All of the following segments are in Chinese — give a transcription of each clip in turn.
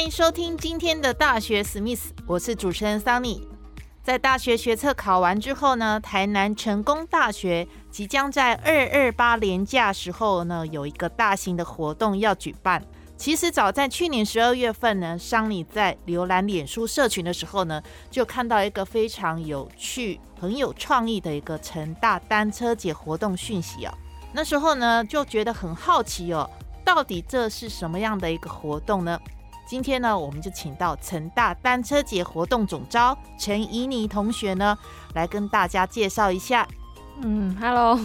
欢迎收听今天的大学史密斯，我是主持人桑尼。在大学学测考完之后呢，台南成功大学即将在二二八年假时候呢，有一个大型的活动要举办。其实早在去年十二月份呢，桑尼在浏览脸书社群的时候呢，就看到一个非常有趣、很有创意的一个成大单车节活动讯息哦。那时候呢，就觉得很好奇哦，到底这是什么样的一个活动呢？今天呢，我们就请到成大单车节活动总招陈怡妮同学呢，来跟大家介绍一下。嗯，Hello，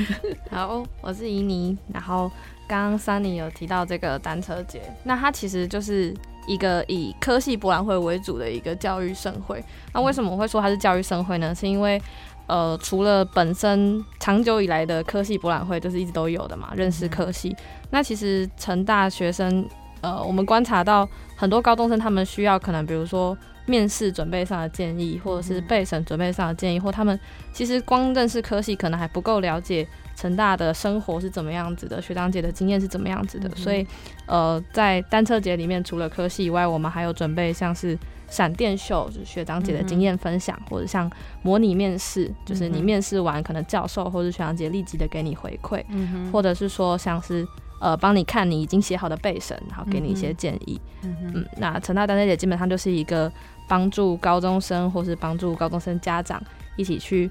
好，我是怡妮。然后刚刚 Sunny 有提到这个单车节，那它其实就是一个以科系博览会为主的一个教育盛会。那为什么我会说它是教育盛会呢？是因为呃，除了本身长久以来的科系博览会就是一直都有的嘛，认识科系。那其实成大学生。呃，我们观察到很多高中生，他们需要可能比如说面试准备上的建议，或者是备审准备上的建议，或他们其实光认识科系可能还不够了解成大的生活是怎么样子的，学长姐的经验是怎么样子的。所以，呃，在单车节里面，除了科系以外，我们还有准备像是闪电秀，就是学长姐的经验分享，或者像模拟面试，就是你面试完，可能教授或者学长姐立即的给你回馈，或者是说像是。呃，帮你看你已经写好的备审，然后给你一些建议。嗯，那陈大单车节基本上就是一个帮助高中生或是帮助高中生家长一起去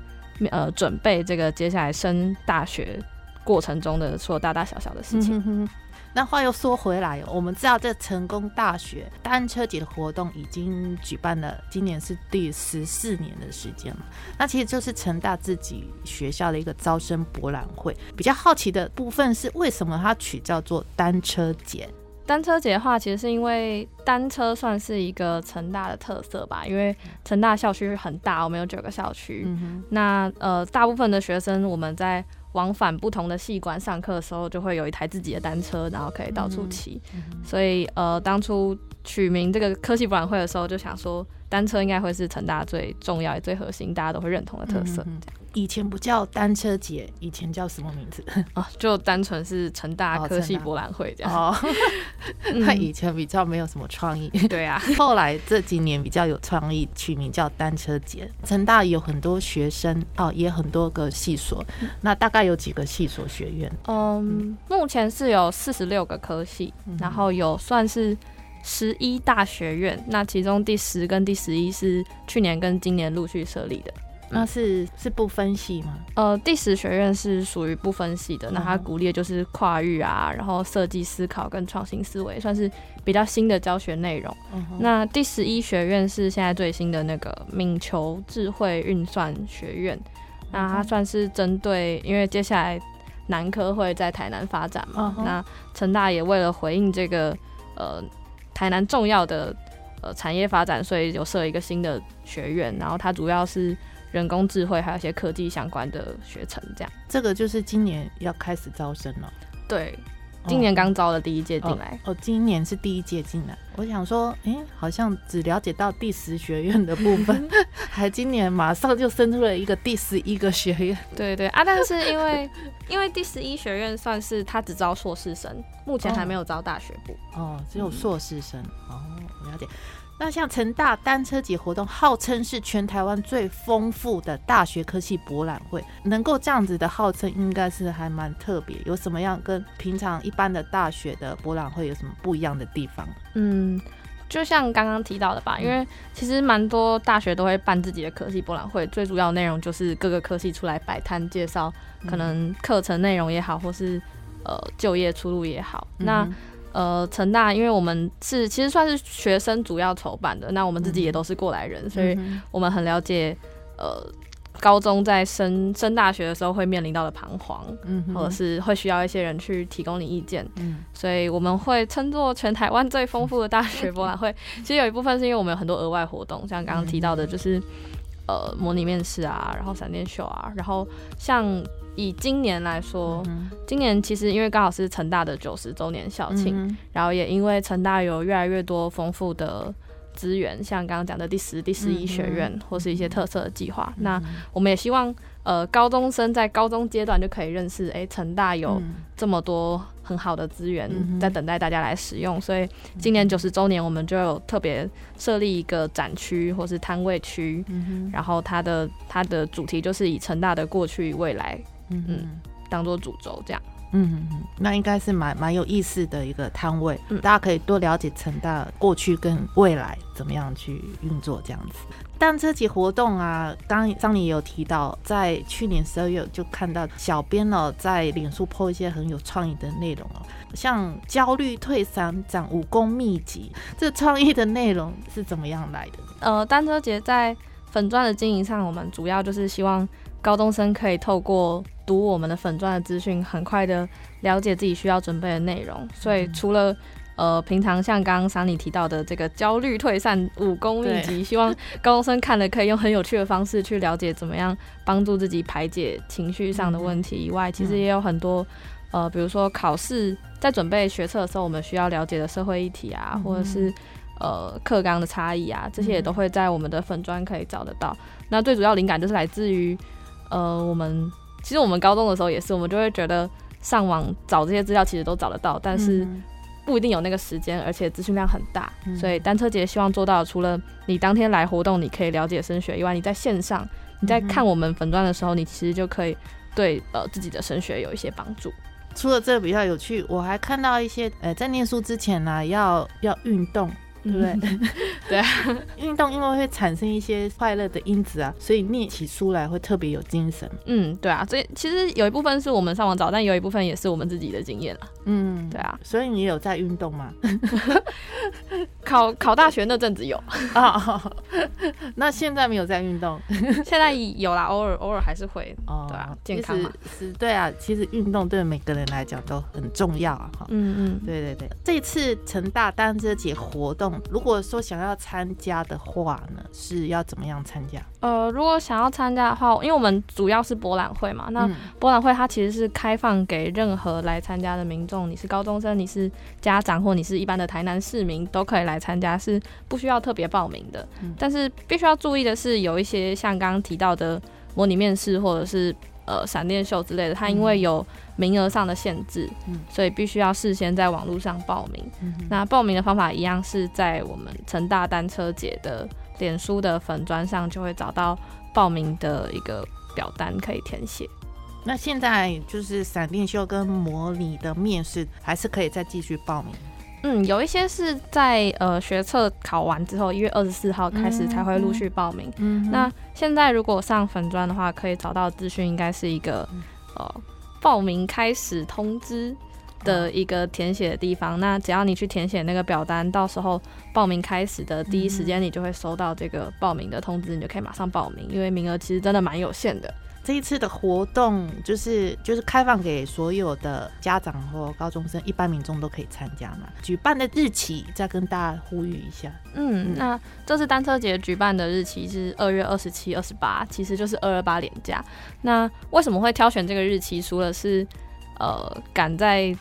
呃准备这个接下来升大学过程中的所有大大小小的事情。那话又说回来，我们知道这成功大学单车节的活动已经举办了，今年是第十四年的时间了。那其实就是成大自己学校的一个招生博览会。比较好奇的部分是，为什么它取叫做单车节？单车节的话，其实是因为单车算是一个成大的特色吧，因为成大校区很大，我们有九个校区。那呃，大部分的学生我们在往返不同的系馆上课的时候，就会有一台自己的单车，然后可以到处骑。所以呃，当初取名这个科技博览会的时候，就想说单车应该会是成大最重要也最核心，大家都会认同的特色。以前不叫单车节，以前叫什么名字 哦？就单纯是成大科技博览会这样。哦，他以前比较没有什么创意。对啊，后来这几年比较有创意，取名叫单车节。成大有很多学生哦，也很多个系所。那大概有几个系所学院？嗯，目前是有四十六个科系，然后有算是十一大学院。那其中第十跟第十一是去年跟今年陆续设立的。那是是不分系吗？呃，第十学院是属于不分系的，那它鼓励的就是跨域啊，然后设计思考跟创新思维，算是比较新的教学内容。那第十一学院是现在最新的那个敏球智慧运算学院，那它算是针对，因为接下来南科会在台南发展嘛，那成大也为了回应这个呃台南重要的呃产业发展，所以有设一个新的学院，然后它主要是。人工智慧还有一些科技相关的学程，这样这个就是今年要开始招生了。对，今年刚招的第一届进来。哦，今年是第一届进来。我想说，哎，好像只了解到第十学院的部分，还今年马上就生出了一个第十一个学院。对对啊，但是因为因为第十一学院算是他只招硕士生，目前还没有招大学部。哦，只有硕士生。哦，了解。那像成大单车节活动，号称是全台湾最丰富的大学科技博览会，能够这样子的号称，应该是还蛮特别。有什么样跟平常一般的大学的博览会有什么不一样的地方？嗯，就像刚刚提到的吧，因为其实蛮多大学都会办自己的科系博览会，最主要内容就是各个科系出来摆摊介绍，可能课程内容也好，或是呃就业出路也好，那。呃，成大，因为我们是其实算是学生主要筹办的，那我们自己也都是过来人，所以我们很了解，呃，高中在升升大学的时候会面临到的彷徨，嗯或者是会需要一些人去提供你意见，嗯。所以我们会称作全台湾最丰富的大学博览会。其实有一部分是因为我们有很多额外活动，像刚刚提到的，就是呃模拟面试啊，然后闪电秀啊，然后像以今年来说，嗯今年其实因为刚好是成大的九十周年校庆，嗯然后也因为成大有越来越多丰富的资源，像刚刚讲的第十、第十一学院，或是一些特色的计划。那我们也希望，呃，高中生在高中阶段就可以认识，诶，成大有嗯。这么多很好的资源在等待大家来使用。所以今年九十周年，我们就有特别设立一个展区或是摊位区，嗯然后它的它的主题就是以成大的过去与未来嗯当做主轴，这样。嗯嗯，那应该是蛮蛮有意思的一个摊位，嗯大家可以多了解成大过去跟未来怎么样去运作这样子。但这节活动啊，刚刚张你也有提到，在去年十二月就看到小编呢在脸书 po 一些很有创意的内容哦，像焦虑退散长武功秘籍，这创意的内容是怎么样来的？呃，单车节在粉钻的经营上，我们主要就是希望高中生可以透过读我们的粉钻的资讯，很快的了解自己需要准备的内容。所以除了呃，平常像刚刚桑尼提到的这个焦虑退散武功秘籍，希望 高中生看了可以用很有趣的方式去了解怎么样帮助自己排解情绪上的问题以外，其实也有很多呃，比如说考试在准备学测的时候，我们需要了解的社会议题啊，或者是呃课纲的差异啊，这些也都会在我们的粉砖可以找得到。那最主要灵感就是来自于呃，我们其实我们高中的时候也是，我们就会觉得上网找这些资料其实都找得到，但是嗯不一定有那个时间，而且资讯量很大。嗯所以单车节希望做到，除了你当天来活动，你可以了解升学以外，你在线上你在看我们粉钻的时候，你其实就可以对呃自己的升学有一些帮助。除了这个比较有趣，我还看到一些呃，在念书之前呢、要要运动，对不对？对啊，运动因为会产生一些快乐的因子啊，所以念起书来会特别有精神。嗯，对啊，所以其实有一部分是我们上网找，但有一部分也是我们自己的经验了。嗯，对啊，所以你有在运动吗？考考大学那阵子有，啊，那现在没有在运动现在有啦，偶尔偶尔还是会。哦对啊健康嘛是对啊，其实运动对每个人来讲都很重要啊，哈。嗯嗯，对对对，这次成大单车节活动，如果说想要参加的话呢，是要怎么样参加？呃，如果想要参加的话，因为我们主要是博览会嘛，那嗯博览会它其实是开放给任何来参加的民众，你是高中生，你是家长，或你是一般的台南市民，都可以来参加，是不需要特别报名的。嗯但是必须要注意的是，有一些像刚刚提到的模拟面试或者是呃闪电秀之类的，它因为有名额上的限制，嗯所以必须要事先在网络上报名。嗯那报名的方法一样是在我们成大单车节的脸书的粉砖上就会找到报名的一个表单可以填写。那现在就是闪电秀跟模拟的面试，还是可以再继续报名。嗯，有一些是在呃学测考完之后，一月二十四号开始才会陆续报名。嗯哼那现在如果上粉专的话，可以找到资讯，应该是一个嗯呃报名开始通知的一个填写的地方。那只要你去填写那个表单，到时候报名开始的第一时间，你就会收到这个报名的通知，你就可以马上报名，因为名额其实真的蛮有限的。这一次的活动就是就是开放给所有的家长或高中生、一般民众都可以参加嘛。举办的日期再跟大家呼吁一下。嗯嗯，那这次单车节举办的日期是二月二十七、二十八，其实就是二二八连假。那为什么会挑选这个日期？除了是呃赶在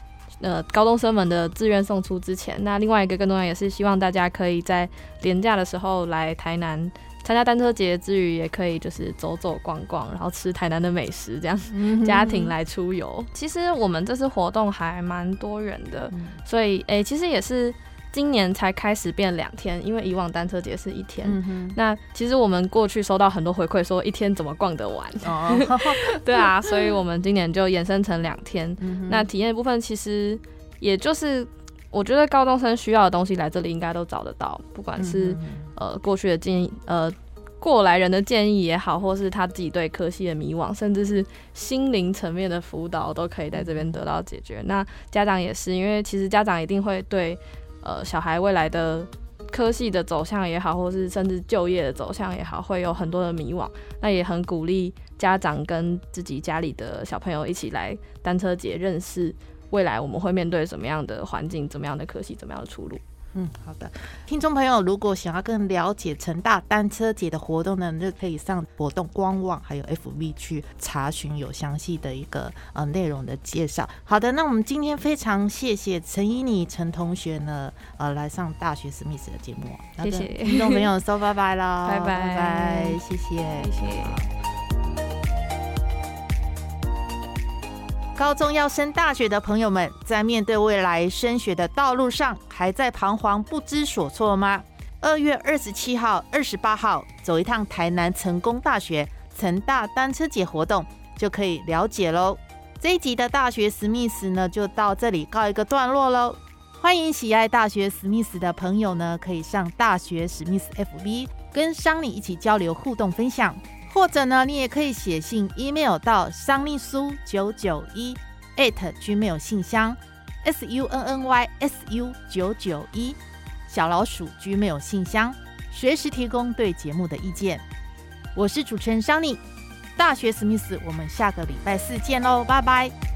呃高中生们的志愿送出之前，那另外一个更重要也是希望大家可以在连假的时候来台南。参加单车节之余，也可以就是走走逛逛，然后吃台南的美食，这样家庭来出游。其实我们这次活动还蛮多元的，嗯所以诶、其实也是今年才开始变两天，因为以往单车节是一天。嗯，那其实我们过去收到很多回馈，说一天怎么逛得完？哦，对啊，所以我们今年就延伸成两天。嗯那体验的部分其实也就是，我觉得高中生需要的东西来这里应该都找得到，不管是、嗯呃过去的建议，呃过来人的建议也好，或是他自己对科系的迷惘，甚至是心灵层面的辅导，都可以在这边得到解决。那家长也是，因为其实家长一定会对呃小孩未来的科系的走向也好，或是甚至就业的走向也好，会有很多的迷惘。那也很鼓励家长跟自己家里的小朋友一起来单车节，认识未来我们会面对什么样的环境、怎么样的科系、怎么样的出路。嗯，好的，听众朋友，如果想要更了解成大单车节的活动呢，就可以上活动官网还有 FB 去查询有详细的一个呃内容的介绍。好的，那我们今天非常谢谢陈依妮陈同学呢，呃，来上大学史密斯的节目，谢谢。听众朋友，说拜拜了，拜拜。拜拜，谢谢，谢谢。高中要升大学的朋友们，在面对未来升学的道路上，还在彷徨不知所措吗？二月二十七号、二十八号，走一趟台南成功大学成大单车节活动，就可以了解喽。这一集的大学史密斯呢，就到这里告一个段落喽。欢迎喜爱大学史密斯的朋友呢，可以上大学史密斯 FB 跟桑尼一起交流互动分享。或者呢，你也可以写信 email 到桑尼苏九九一 at gmail 信箱 s u n n y s u 九九一小老鼠 gmail 信箱，随时提供对节目的意见。我是主持人 Sunny，，大学史密斯，我们下个礼拜四见喽，拜拜。